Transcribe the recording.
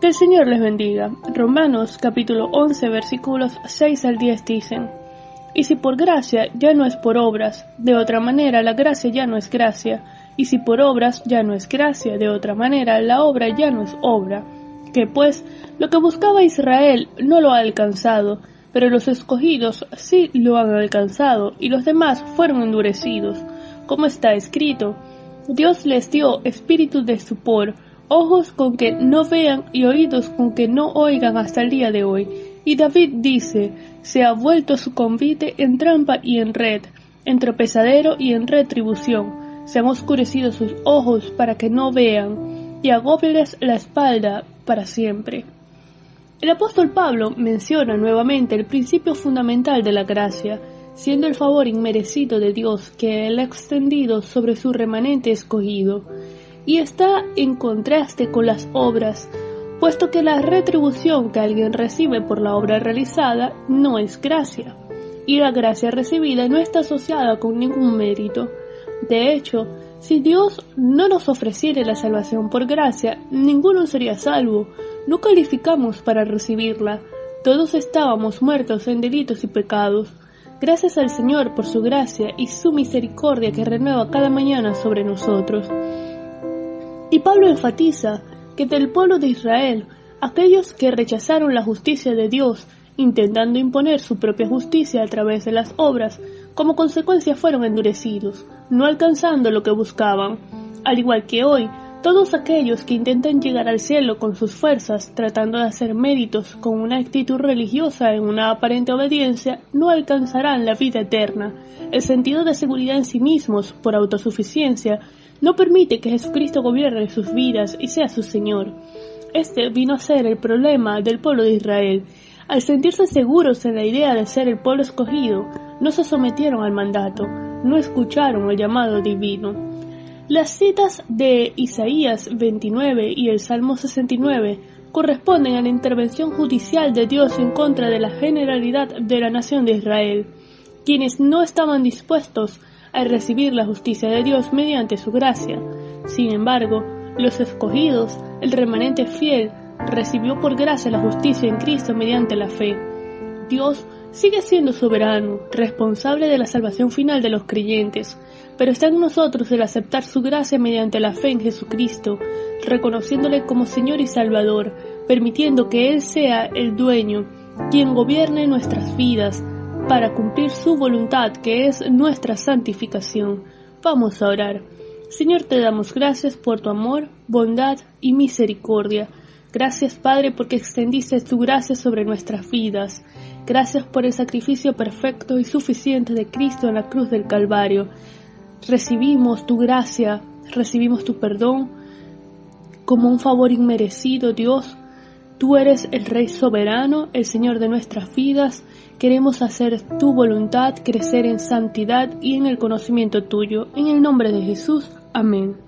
Que el Señor les bendiga. Romanos capítulo 11 versículos 6 al 10 dicen, Y si por gracia ya no es por obras, de otra manera la gracia ya no es gracia, y si por obras ya no es gracia, de otra manera la obra ya no es obra. Que pues lo que buscaba Israel no lo ha alcanzado, pero los escogidos sí lo han alcanzado, y los demás fueron endurecidos. Como está escrito, Dios les dio espíritu de stupor, ojos con que no vean y oídos con que no oigan hasta el día de hoy. Y David dice, se ha vuelto su convite en trampa y en red, en tropezadero y en retribución. Se han oscurecido sus ojos para que no vean, y agóbeles la espalda para siempre. El apóstol Pablo menciona nuevamente el principio fundamental de la gracia, siendo el favor inmerecido de Dios que él ha extendido sobre su remanente escogido y está en contraste con las obras, puesto que la retribución que alguien recibe por la obra realizada no es gracia, y la gracia recibida no está asociada con ningún mérito. De hecho, si Dios no nos ofreciera la salvación por gracia, ninguno sería salvo, no calificamos para recibirla, todos estábamos muertos en delitos y pecados. Gracias al Señor por su gracia y su misericordia que renueva cada mañana sobre nosotros. Y Pablo enfatiza que del pueblo de Israel, aquellos que rechazaron la justicia de Dios, intentando imponer su propia justicia a través de las obras, como consecuencia fueron endurecidos, no alcanzando lo que buscaban. Al igual que hoy, todos aquellos que intentan llegar al cielo con sus fuerzas, tratando de hacer méritos con una actitud religiosa en una aparente obediencia, no alcanzarán la vida eterna, el sentido de seguridad en sí mismos por autosuficiencia no permite que Jesucristo gobierne sus vidas y sea su Señor. Este vino a ser el problema del pueblo de Israel. Al sentirse seguros en la idea de ser el pueblo escogido, no se sometieron al mandato, no escucharon el llamado divino. Las citas de Isaías 29 y el Salmo 69 corresponden a la intervención judicial de Dios en contra de la generalidad de la nación de Israel, quienes no estaban dispuestos al recibir la justicia de Dios mediante su gracia. Sin embargo, los escogidos, el remanente fiel, recibió por gracia la justicia en Cristo mediante la fe. Dios sigue siendo soberano, responsable de la salvación final de los creyentes, pero está en nosotros el aceptar su gracia mediante la fe en Jesucristo, reconociéndole como Señor y Salvador, permitiendo que Él sea el dueño, quien gobierne nuestras vidas, para cumplir su voluntad, que es nuestra santificación. Vamos a orar. Señor, te damos gracias por tu amor, bondad y misericordia. Gracias, Padre, porque extendiste tu gracia sobre nuestras vidas. Gracias por el sacrificio perfecto y suficiente de Cristo en la cruz del Calvario. Recibimos tu gracia, recibimos tu perdón como un favor inmerecido, Dios. Tú eres el Rey soberano, el Señor de nuestras vidas, Queremos hacer tu voluntad, crecer en santidad y en el conocimiento tuyo. En el nombre de Jesús. Amén.